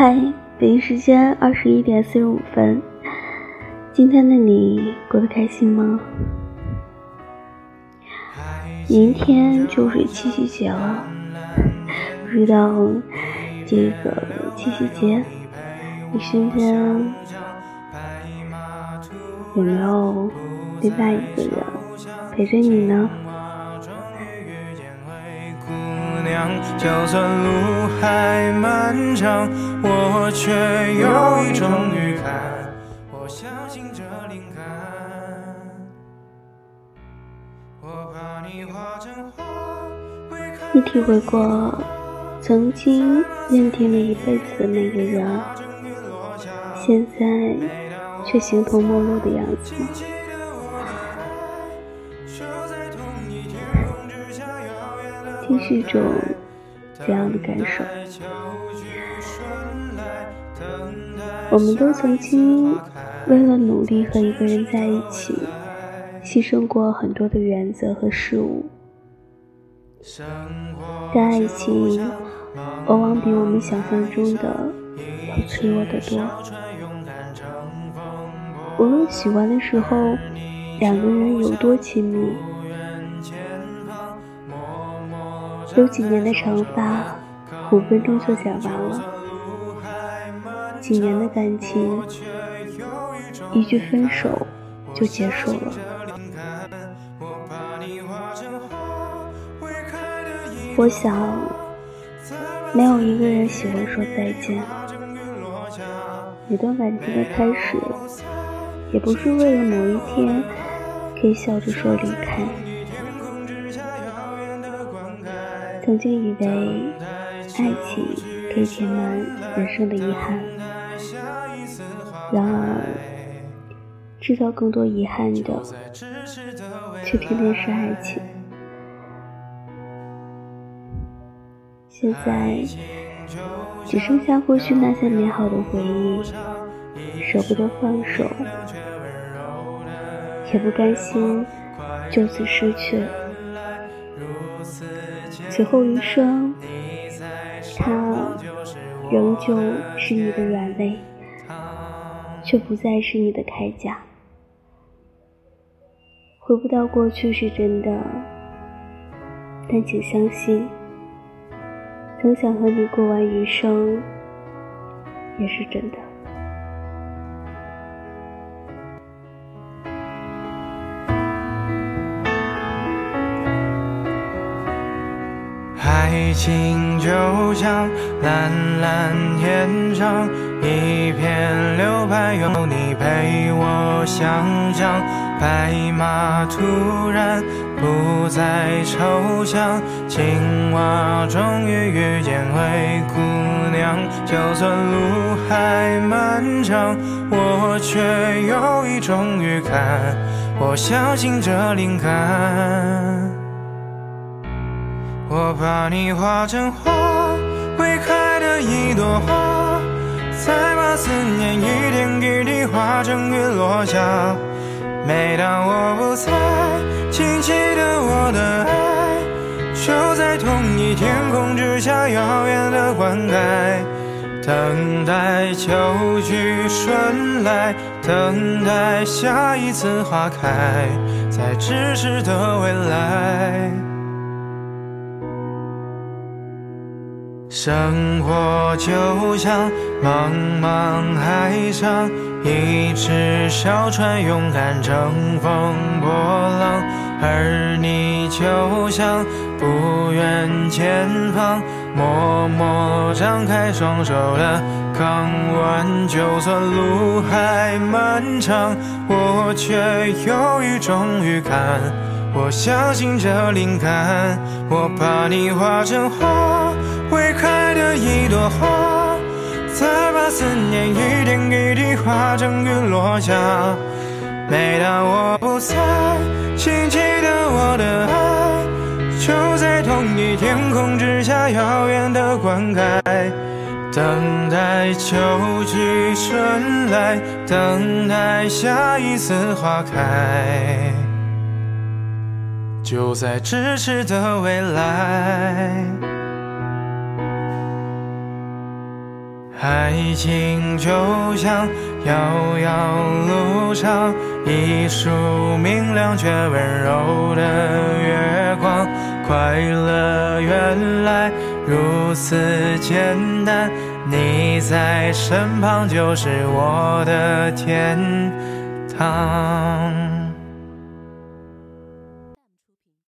嗨，北京时间二十一点四十五分。今天的你过得开心吗？明天就是七夕节了，不知道这个七夕节，你身边有没有另外一个人陪着你呢？就算路还漫长，我却有一种预感，我相信这灵感。你体会过曾经认定了一辈子的那个人，现在却形同陌路的样子吗？这是一种怎样的感受？我们都曾经为了努力和一个人在一起，牺牲过很多的原则和事物。但爱情往往比我们想象中的要脆弱得多。无论喜欢的时候，两个人有多亲密。有几年的长发，五分钟就剪完了；几年的感情，一句分手就结束了。我想，没有一个人喜欢说再见。每段感情的开始，也不是为了某一天可以笑着说离开。曾经以为爱情可以填满人生的遗憾，然而制造更多遗憾的，却偏偏是爱情。现在只剩下过去那些美好的回忆，舍不得放手，也不甘心就此失去。此后余生，他仍旧是你的软肋，却不再是你的铠甲。回不到过去是真的，但请相信，曾想和你过完余生，也是真的。爱情就像蓝蓝天上一片柳白，有你陪我想象。白马突然不再抽象，青蛙终于遇见灰姑娘。就算路还漫长，我却有一种预感，我相信这灵感。我把你画成花，未开的一朵花，再把思念一点一滴化成雨落下。每当我不在，请记得我的爱，就在同一天空之下，遥远的灌溉，等待秋去春来，等待下一次花开，在咫尺的未来。生活就像茫茫海上一只小船，勇敢乘风破浪；而你就像不远前方，默默张开双手的港湾。就算路还漫长，我却有一种预感，我相信这灵感，我把你画成花。未开的一朵花，再把思念一点一滴化成雨落下。每当我不在，请记得我的爱，就在同一天空之下，遥远的灌溉，等待秋去春来，等待下一次花开，就在咫尺的未来。爱情就像遥遥路上一束明亮却温柔的月光，快乐原来如此简单，你在身旁就是我的天堂。